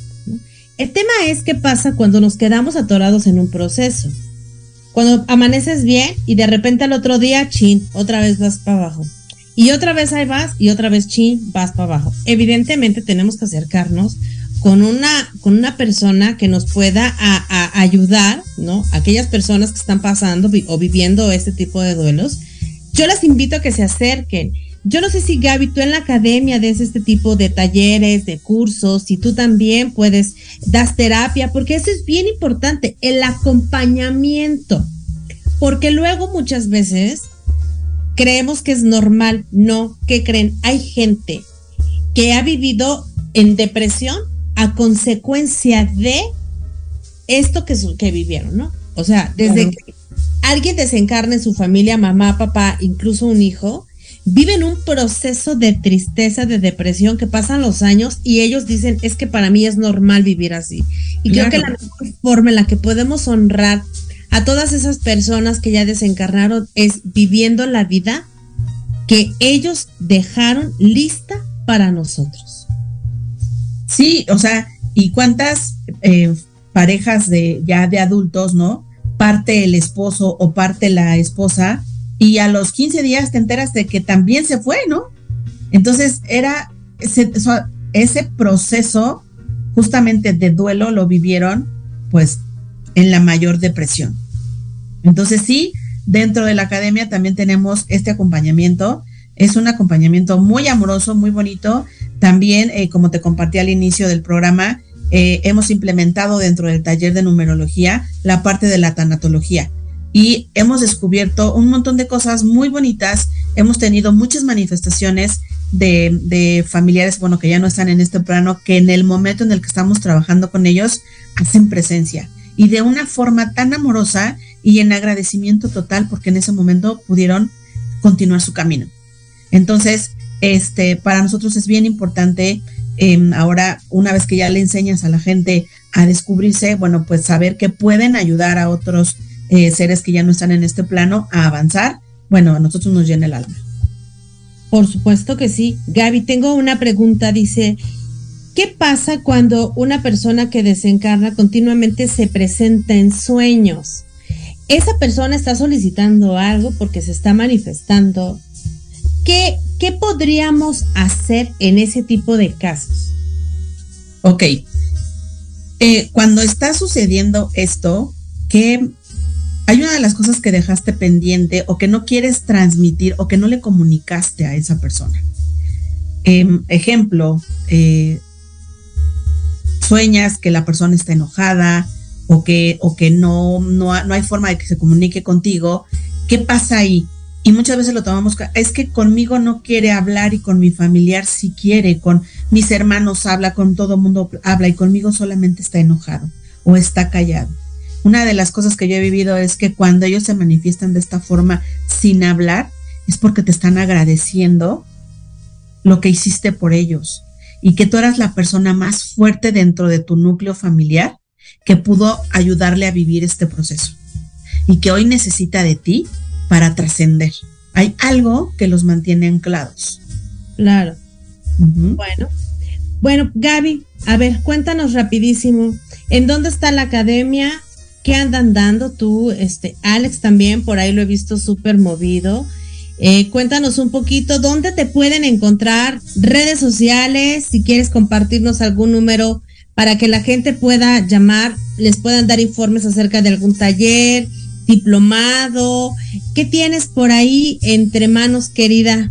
El tema es qué pasa cuando nos quedamos atorados en un proceso. Cuando amaneces bien y de repente al otro día, chin, otra vez vas para abajo. Y otra vez ahí vas y otra vez chin, vas para abajo. Evidentemente tenemos que acercarnos con una, con una persona que nos pueda ayudar, ¿no? Aquellas personas que están pasando o viviendo este tipo de duelos. Yo las invito a que se acerquen yo no sé si Gaby, tú en la academia des este tipo de talleres, de cursos, si tú también puedes, das terapia, porque eso es bien importante, el acompañamiento. Porque luego muchas veces creemos que es normal, no, ¿qué creen? Hay gente que ha vivido en depresión a consecuencia de esto que, que vivieron, ¿no? O sea, desde que alguien desencarna en su familia, mamá, papá, incluso un hijo, viven un proceso de tristeza, de depresión que pasan los años y ellos dicen, es que para mí es normal vivir así. Y creo que la mejor forma en la que podemos honrar a todas esas personas que ya desencarnaron es viviendo la vida que ellos dejaron lista para nosotros. Sí, o sea, ¿y cuántas eh, parejas de ya de adultos, no? Parte el esposo o parte la esposa y a los 15 días te enteras de que también se fue, ¿no? Entonces era ese, proceso justamente de duelo lo vivieron pues en la mayor depresión. Entonces sí, dentro de la academia también tenemos este acompañamiento. Es un acompañamiento muy amoroso, muy bonito. También, eh, como te compartí al inicio del programa, eh, hemos implementado dentro del taller de numerología la parte de la tanatología y hemos descubierto un montón de cosas muy bonitas. Hemos tenido muchas manifestaciones de, familiares, bueno, que ya no están en este plano, que en el momento en el que estamos trabajando con ellos hacen presencia y de una forma tan amorosa y en agradecimiento total porque en ese momento pudieron continuar su camino. Entonces, este, para nosotros es bien importante em, ahora, una vez que ya le enseñas a la gente a descubrirse, bueno, pues saber que pueden ayudar a otros eh, seres que ya no están en este plano a avanzar, bueno, a nosotros nos llena el alma. Por supuesto que sí. Gaby, tengo una pregunta, dice, ¿qué pasa cuando una persona que desencarna continuamente se presenta en sueños? Esa persona está solicitando algo porque se está manifestando. ¿Qué, qué podríamos hacer en ese tipo de casos? Ok. Eh, cuando está sucediendo esto, ¿qué hay una de las cosas que dejaste pendiente o que no quieres transmitir o que no le comunicaste a esa persona. Em, ejemplo, eh, sueñas que la persona está enojada o que, o que no, no, no hay forma de que se comunique contigo. ¿Qué pasa ahí? Y muchas veces lo tomamos, es que conmigo no quiere hablar y con mi familiar sí quiere, con mis hermanos habla, con todo mundo habla y conmigo solamente está enojado o está callado una de las cosas que yo he vivido es que cuando ellos se manifiestan de esta forma sin hablar, es porque te están agradeciendo lo que hiciste por ellos y que tú eras la persona más fuerte dentro de tu núcleo familiar que pudo ayudarle a vivir este proceso y que hoy necesita de ti para trascender. Hay algo que los mantiene anclados. Claro. Bueno. Bueno, Gaby, a ver, cuéntanos rapidísimo, ¿en dónde está la academia? ¿Qué andan dando tú? Este, Alex también, por ahí lo he visto súper movido. Eh, cuéntanos un poquito dónde te pueden encontrar, redes sociales, si quieres compartirnos algún número para que la gente pueda llamar, les puedan dar informes acerca de algún taller, diplomado. ¿Qué tienes por ahí entre manos, querida?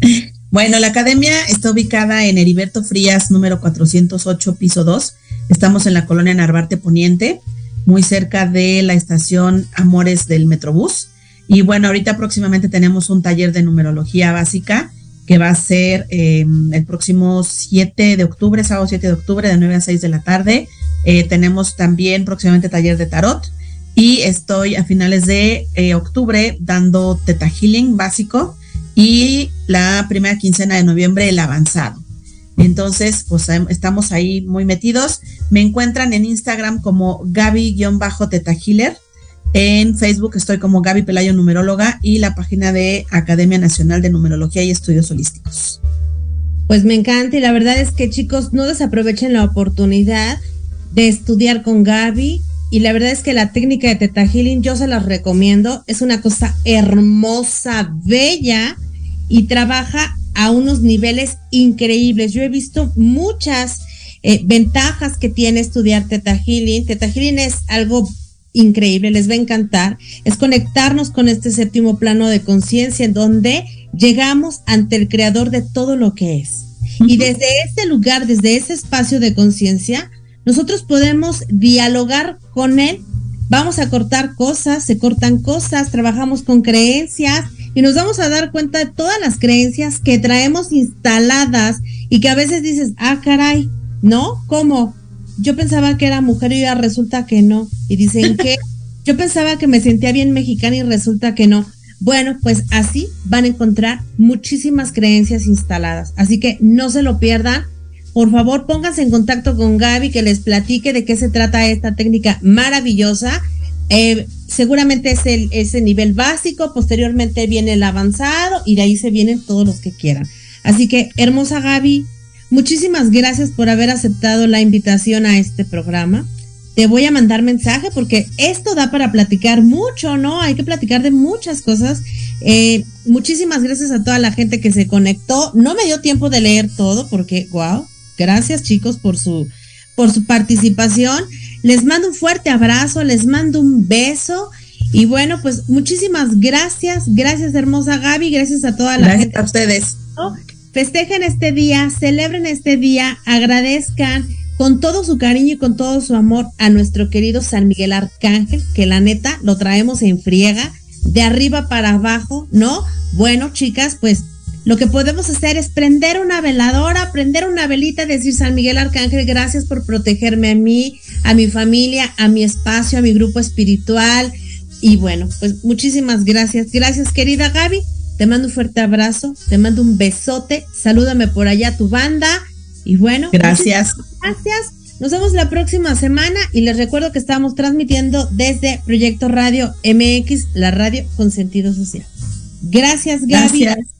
Bueno, la academia está ubicada en Heriberto Frías, número 408, piso 2. Estamos en la colonia Narvarte Poniente muy cerca de la estación Amores del Metrobús. Y bueno, ahorita próximamente tenemos un taller de numerología básica que va a ser em, el próximo 7 de octubre, sábado 7 de octubre, de 9 a 6 de la tarde. Eh, tenemos también próximamente taller de tarot y estoy a finales de eh, octubre dando Teta Healing básico y la primera quincena de noviembre el avanzado. Entonces, pues estamos ahí muy metidos. Me encuentran en Instagram como Gaby-Teta En Facebook estoy como Gaby Pelayo Numeróloga y la página de Academia Nacional de Numerología y Estudios Holísticos. Pues me encanta y la verdad es que chicos, no desaprovechen la oportunidad de estudiar con Gaby. Y la verdad es que la técnica de Teta Healing yo se las recomiendo. Es una cosa hermosa, bella y trabaja a unos niveles increíbles. Yo he visto muchas eh, ventajas que tiene estudiar Teta Healing. Teta Healing es algo increíble, les va a encantar. Es conectarnos con este séptimo plano de conciencia en donde llegamos ante el creador de todo lo que es. Y desde este lugar, desde ese espacio de conciencia, nosotros podemos dialogar con él. Vamos a cortar cosas, se cortan cosas, trabajamos con creencias y nos vamos a dar cuenta de todas las creencias que traemos instaladas y que a veces dices, ah, caray, ¿no? ¿Cómo? Yo pensaba que era mujer y ya resulta que no. Y dicen que yo pensaba que me sentía bien mexicana y resulta que no. Bueno, pues así van a encontrar muchísimas creencias instaladas. Así que no se lo pierdan. Por favor, pónganse en contacto con Gaby que les platique de qué se trata esta técnica maravillosa. Eh, seguramente es el, nivel básico, posteriormente viene el avanzado y de ahí se vienen todos los que quieran. Así que, hermosa Gaby, muchísimas gracias por haber aceptado la invitación a este programa te voy a mandar mensaje porque esto da para platicar mucho, ¿no? Hay que platicar de muchas cosas. Eh, muchísimas gracias a toda la gente que se conectó. No me dio tiempo de leer todo porque, wow, gracias chicos por su, por su participación. Les mando un fuerte abrazo, les mando un beso. Y bueno, pues muchísimas gracias, gracias hermosa Gaby, gracias a toda la gracias gente. a ustedes. Festejen este día, celebren este día, agradezcan con todo su cariño y con todo su amor a nuestro querido San Miguel Arcángel, que la neta lo traemos en friega, de arriba para abajo, ¿no? Bueno, chicas, pues lo que podemos hacer es prender una veladora, prender una velita, decir San Miguel Arcángel, gracias por protegerme a mí, a mi familia, a mi espacio, a mi grupo espiritual. Y bueno, pues muchísimas gracias. Gracias, querida Gaby. Te mando un fuerte abrazo, te mando un besote, salúdame por allá tu banda y bueno, gracias. Gracias. Nos vemos la próxima semana y les recuerdo que estamos transmitiendo desde Proyecto Radio MX, la radio con sentido social. Gracias, Gaby. Gracias.